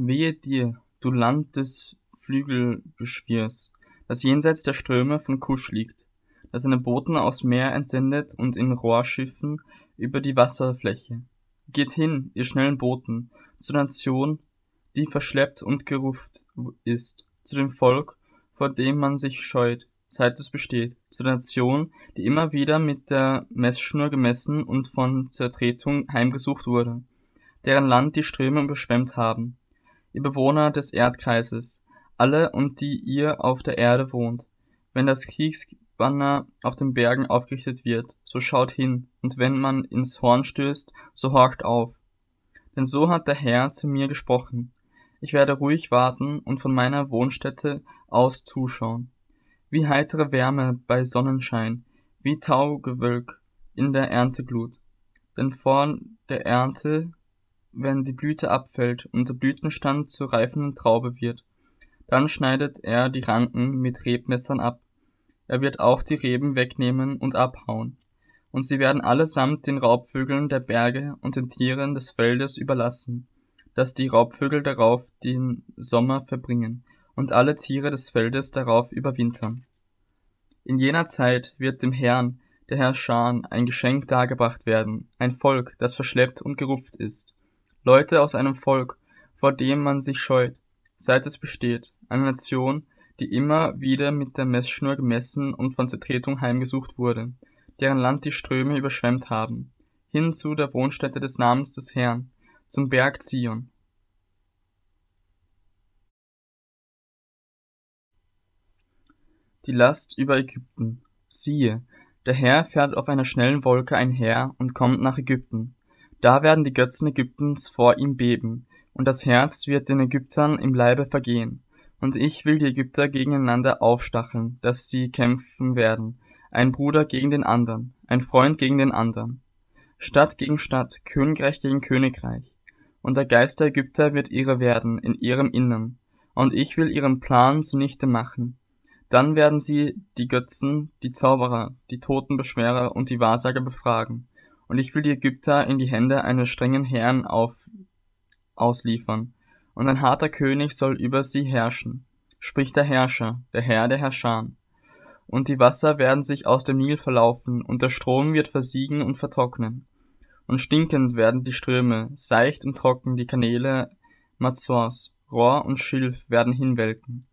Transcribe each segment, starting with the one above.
Wehe dir, du Land des Flügelgeschwirrs, das jenseits der Ströme von Kusch liegt, das seine Boten aus Meer entsendet und in Rohrschiffen über die Wasserfläche. Geht hin, ihr schnellen Boten, zur Nation, die verschleppt und geruft ist, zu dem Volk, vor dem man sich scheut, seit es besteht, zu der Nation, die immer wieder mit der Messschnur gemessen und von Zertretung heimgesucht wurde, deren Land die Ströme überschwemmt haben, ihr Bewohner des Erdkreises, alle und die ihr auf der Erde wohnt. Wenn das Kriegsbanner auf den Bergen aufgerichtet wird, so schaut hin, und wenn man ins Horn stößt, so horcht auf. Denn so hat der Herr zu mir gesprochen. Ich werde ruhig warten und von meiner Wohnstätte aus zuschauen. Wie heitere Wärme bei Sonnenschein, wie Taugewölk in der Ernteglut. Denn vor der Ernte, wenn die Blüte abfällt und der Blütenstand zur reifenden Traube wird, dann schneidet er die Ranken mit Rebmessern ab. Er wird auch die Reben wegnehmen und abhauen. Und sie werden allesamt den Raubvögeln der Berge und den Tieren des Feldes überlassen, dass die Raubvögel darauf den Sommer verbringen und alle Tiere des Feldes darauf überwintern. In jener Zeit wird dem Herrn, der Herr Schan, ein Geschenk dargebracht werden, ein Volk, das verschleppt und gerupft ist. Leute aus einem Volk, vor dem man sich scheut, seit es besteht, eine Nation, die immer wieder mit der Messschnur gemessen und von Zertretung heimgesucht wurde, deren Land die Ströme überschwemmt haben, hin zu der Wohnstätte des Namens des Herrn, zum Berg Zion. Die Last über Ägypten. Siehe, der Herr fährt auf einer schnellen Wolke einher und kommt nach Ägypten. Da werden die Götzen Ägyptens vor ihm beben, und das Herz wird den Ägyptern im Leibe vergehen. Und ich will die Ägypter gegeneinander aufstacheln, dass sie kämpfen werden, ein Bruder gegen den anderen, ein Freund gegen den anderen. Stadt gegen Stadt, Königreich gegen Königreich. Und der Geist der Ägypter wird ihre werden in ihrem Innern, und ich will ihren Plan zunichte machen. Dann werden sie die Götzen, die Zauberer, die Totenbeschwerer und die Wahrsager befragen, und ich will die Ägypter in die Hände eines strengen Herrn auf ausliefern, und ein harter König soll über sie herrschen, spricht der Herrscher, der Herr der Herrscher. Und die Wasser werden sich aus dem Nil verlaufen, und der Strom wird versiegen und vertrocknen. Und stinkend werden die Ströme, seicht und trocken die Kanäle Mazors, Rohr und Schilf werden hinwelken.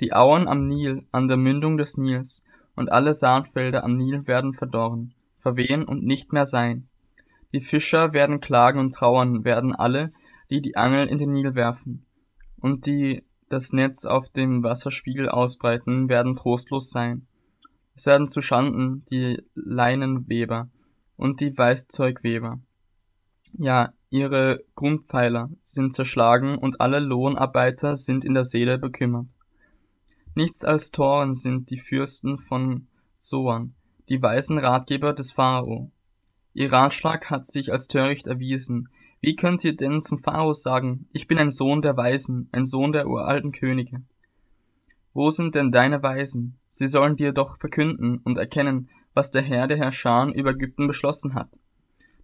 Die Auen am Nil, an der Mündung des Nils, und alle Saatfelder am Nil werden verdorren, verwehen und nicht mehr sein. Die Fischer werden klagen und trauern, werden alle, die die Angel in den Nil werfen. Und die das Netz auf dem Wasserspiegel ausbreiten, werden trostlos sein. Es werden zu Schanden die Leinenweber und die Weißzeugweber. Ja, ihre Grundpfeiler sind zerschlagen und alle Lohnarbeiter sind in der Seele bekümmert. Nichts als Toren sind die Fürsten von Zoan, die weisen Ratgeber des Pharao. Ihr Ratschlag hat sich als töricht erwiesen, wie könnt ihr denn zum Pharao sagen, ich bin ein Sohn der Weisen, ein Sohn der uralten Könige? Wo sind denn deine Weisen? Sie sollen dir doch verkünden und erkennen, was der Herr der Herrscher über Ägypten beschlossen hat.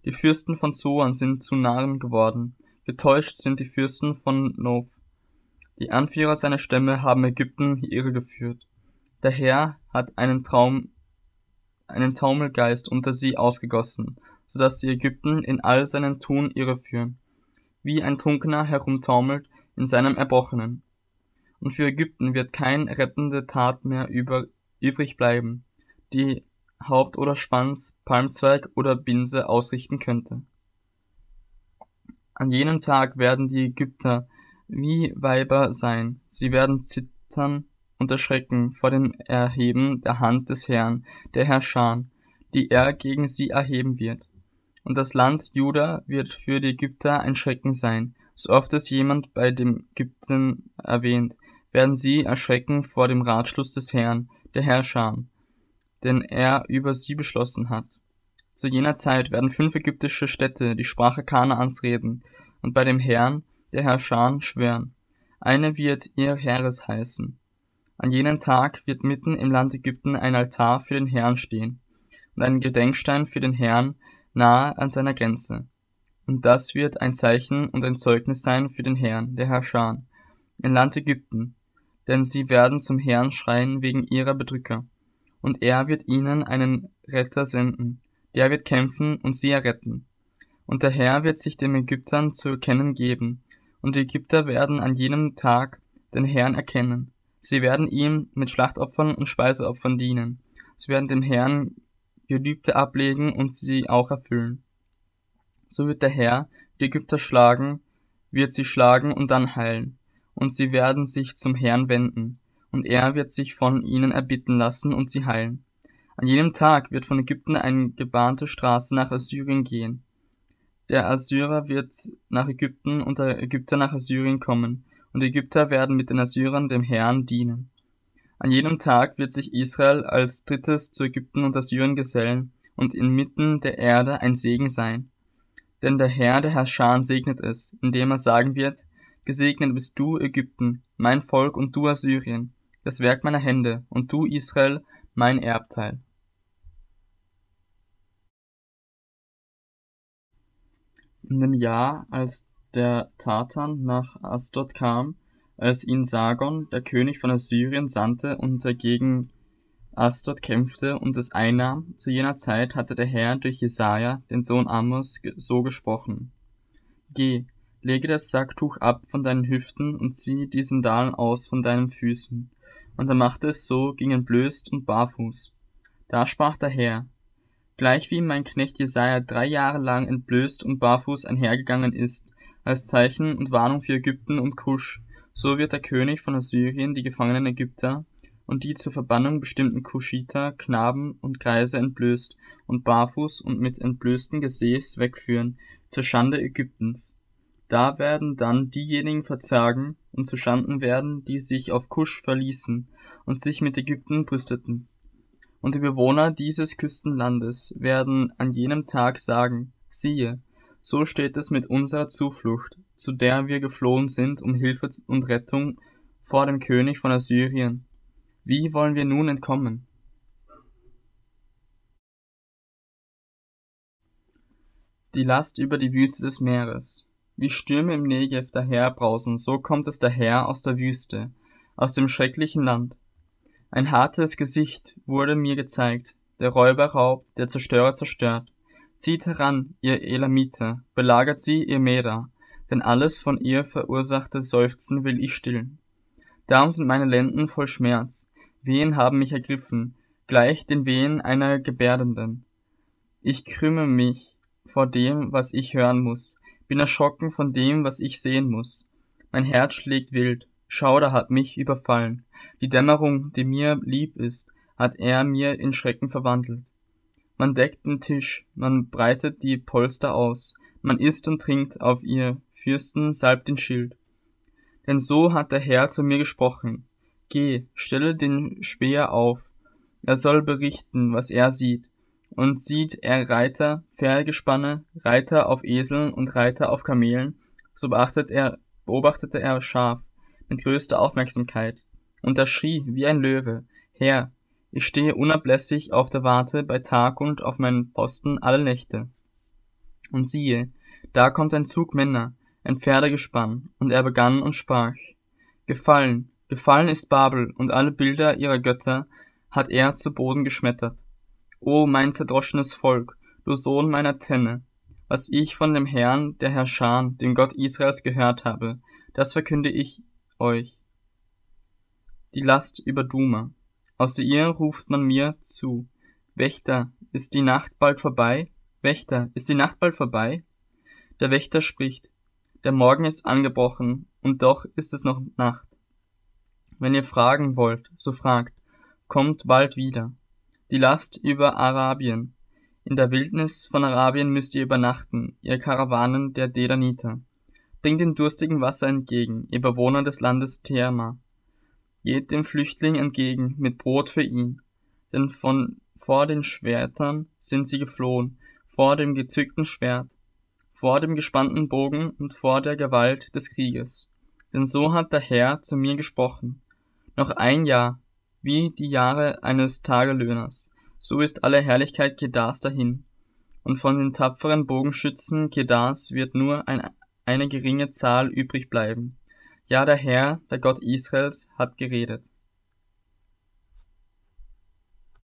Die Fürsten von Zoan sind zu Narren geworden, getäuscht sind die Fürsten von Nov. Die Anführer seiner Stämme haben Ägypten irregeführt. Der Herr hat einen Traum, einen Taumelgeist unter sie ausgegossen, so dass sie Ägypten in all seinen Tun irreführen, wie ein Trunkener herumtaumelt in seinem Erbrochenen. Und für Ägypten wird kein rettende Tat mehr über, übrig bleiben, die Haupt oder Schwanz, Palmzweig oder Binse ausrichten könnte. An jenem Tag werden die Ägypter wie Weiber sein, sie werden zittern und erschrecken vor dem Erheben der Hand des Herrn, der Herrscher, die er gegen sie erheben wird und das Land Juda wird für die Ägypter ein Schrecken sein. So oft es jemand bei dem Ägypten erwähnt, werden sie erschrecken vor dem Ratschluss des Herrn, der Herrscher, den er über sie beschlossen hat. Zu jener Zeit werden fünf ägyptische Städte die Sprache Kanaans reden und bei dem Herrn, der Herrscher, schwören. Eine wird ihr Heeres heißen. An jenem Tag wird mitten im Land Ägypten ein Altar für den Herrn stehen und ein Gedenkstein für den Herrn, nahe an seiner Grenze. und das wird ein Zeichen und ein Zeugnis sein für den Herrn, der Herrscher, im Land Ägypten, denn sie werden zum Herrn schreien wegen ihrer Bedrücker. Und er wird ihnen einen Retter senden, der wird kämpfen und sie erretten. Und der Herr wird sich den Ägyptern zu erkennen geben, und die Ägypter werden an jenem Tag den Herrn erkennen. Sie werden ihm mit Schlachtopfern und Speiseopfern dienen. Sie werden dem Herrn Gelübde ablegen und sie auch erfüllen. So wird der Herr die Ägypter schlagen, wird sie schlagen und dann heilen, und sie werden sich zum Herrn wenden, und er wird sich von ihnen erbitten lassen und sie heilen. An jenem Tag wird von Ägypten eine gebahnte Straße nach Assyrien gehen. Der Assyrer wird nach Ägypten und der Ägypter nach Assyrien kommen, und Ägypter werden mit den Assyrern dem Herrn dienen. An jenem Tag wird sich Israel als drittes zu Ägypten und Assyrien gesellen und inmitten der Erde ein Segen sein. Denn der Herr, der Herrscher, segnet es, indem er sagen wird, Gesegnet bist du, Ägypten, mein Volk und du Assyrien, das Werk meiner Hände, und du, Israel, mein Erbteil. In dem Jahr, als der Tatan nach Asdod kam, als ihn Sargon, der König von Assyrien, sandte und dagegen Asdod kämpfte und es einnahm, zu jener Zeit hatte der Herr durch Jesaja, den Sohn Amos, so gesprochen. Geh, lege das Sacktuch ab von deinen Hüften und zieh die Sandalen aus von deinen Füßen. Und er machte es so, ging entblößt und barfuß. Da sprach der Herr, gleichwie mein Knecht Jesaja drei Jahre lang entblößt und barfuß einhergegangen ist, als Zeichen und Warnung für Ägypten und Kusch, so wird der König von Assyrien die gefangenen Ägypter und die zur Verbannung bestimmten Kuschiter, Knaben und Greise entblößt und barfuß und mit entblößten Gesäß wegführen, zur Schande Ägyptens. Da werden dann diejenigen verzagen und zu Schanden werden, die sich auf Kusch verließen und sich mit Ägypten brüsteten. Und die Bewohner dieses Küstenlandes werden an jenem Tag sagen, siehe, so steht es mit unserer Zuflucht, zu der wir geflohen sind um Hilfe und Rettung vor dem König von Assyrien. Wie wollen wir nun entkommen? Die Last über die Wüste des Meeres. Wie Stürme im Negev daherbrausen, so kommt es daher aus der Wüste, aus dem schrecklichen Land. Ein hartes Gesicht wurde mir gezeigt, der Räuber raubt, der Zerstörer zerstört. Zieht heran, ihr Elamiter, belagert sie, ihr Meda, denn alles von ihr verursachte Seufzen will ich stillen. Darum sind meine Lenden voll Schmerz, Wehen haben mich ergriffen, gleich den Wehen einer Gebärdenden. Ich krümme mich vor dem, was ich hören muss, bin erschrocken von dem, was ich sehen muss. Mein Herz schlägt wild, Schauder hat mich überfallen, die Dämmerung, die mir lieb ist, hat er mir in Schrecken verwandelt. Man deckt den Tisch, man breitet die Polster aus, man isst und trinkt auf ihr Fürsten salbt den Schild. Denn so hat der Herr zu mir gesprochen. Geh, stelle den Speer auf. Er soll berichten, was er sieht. Und sieht er Reiter, Pferdegespanne, Reiter auf Eseln und Reiter auf Kamelen, so beachtet er, beobachtete er scharf, mit größter Aufmerksamkeit. Und er schrie wie ein Löwe, Herr, ich stehe unablässig auf der Warte bei Tag und auf meinen Posten alle Nächte. Und siehe, da kommt ein Zug Männer, ein Pferdegespann, und er begann und sprach, Gefallen, gefallen ist Babel, und alle Bilder ihrer Götter hat er zu Boden geschmettert. O mein zerdroschenes Volk, du Sohn meiner Tenne, was ich von dem Herrn, der Herrscher, dem Gott Israels gehört habe, das verkünde ich euch. Die Last über Duma. Aus ihr ruft man mir zu. Wächter, ist die Nacht bald vorbei? Wächter, ist die Nacht bald vorbei? Der Wächter spricht, der Morgen ist angebrochen, und doch ist es noch Nacht. Wenn ihr fragen wollt, so fragt, kommt bald wieder. Die Last über Arabien. In der Wildnis von Arabien müsst ihr übernachten, ihr Karawanen der Dedaniter. Bringt den Durstigen Wasser entgegen, ihr Bewohner des Landes Therma. Geht dem Flüchtling entgegen mit Brot für ihn, denn von vor den Schwertern sind sie geflohen, vor dem gezückten Schwert vor dem gespannten Bogen und vor der Gewalt des Krieges. Denn so hat der Herr zu mir gesprochen. Noch ein Jahr, wie die Jahre eines Tagelöhners, so ist alle Herrlichkeit Kedars dahin. und von den tapferen Bogenschützen Kedars wird nur ein, eine geringe Zahl übrig bleiben. Ja, der Herr, der Gott Israels, hat geredet.